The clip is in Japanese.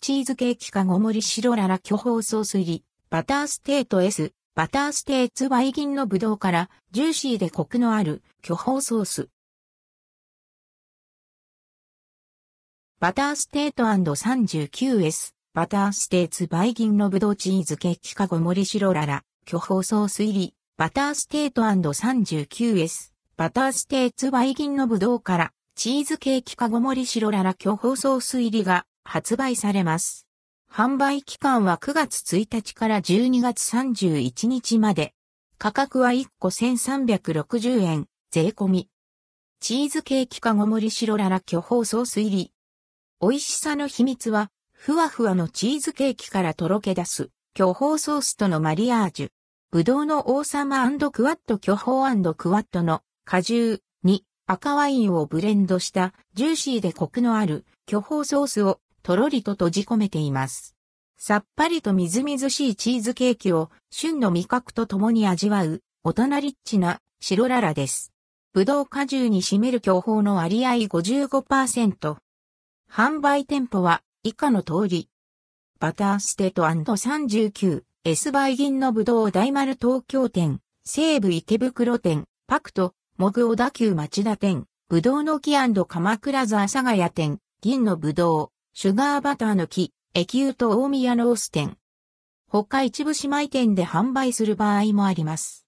チーズケーキかごもり白ララ巨峰ソース入り、バターステート S、バターステーツバイギンのブドウから、ジューシーでコクのある巨峰ソース。バターステート &39S、バターステーツバイギンのブドウチーズケーキかごもり白ララ、巨峰ソース入り、バターステート &39S、バターステーツバイギンのブドウから、チーズケーキかごもり白ララ巨峰ソース入りが発売されます。販売期間は9月1日から12月31日まで。価格は1個1360円、税込み。チーズケーキかごもり白ララ巨峰ソース入り。美味しさの秘密は、ふわふわのチーズケーキからとろけ出す、巨峰ソースとのマリアージュ。ぶどうの王様クワット巨峰クワットの果汁に赤ワインをブレンドしたジューシーでコクのある巨峰ソースをとろりと閉じ込めています。さっぱりとみずみずしいチーズケーキを旬の味覚と共に味わう大人リッチな白ララです。ぶどう果汁に占める巨峰の割合55%。販売店舗は以下の通り。バターステート &39 S バイ銀のぶどう大丸東京店、西武池袋店、パクト、モグ小田急町田店、ぶどうの木鎌倉座阿佐ヶ谷店、銀のぶどう、シュガーバターの木、駅湯と大宮ロース店。他一部姉妹店で販売する場合もあります。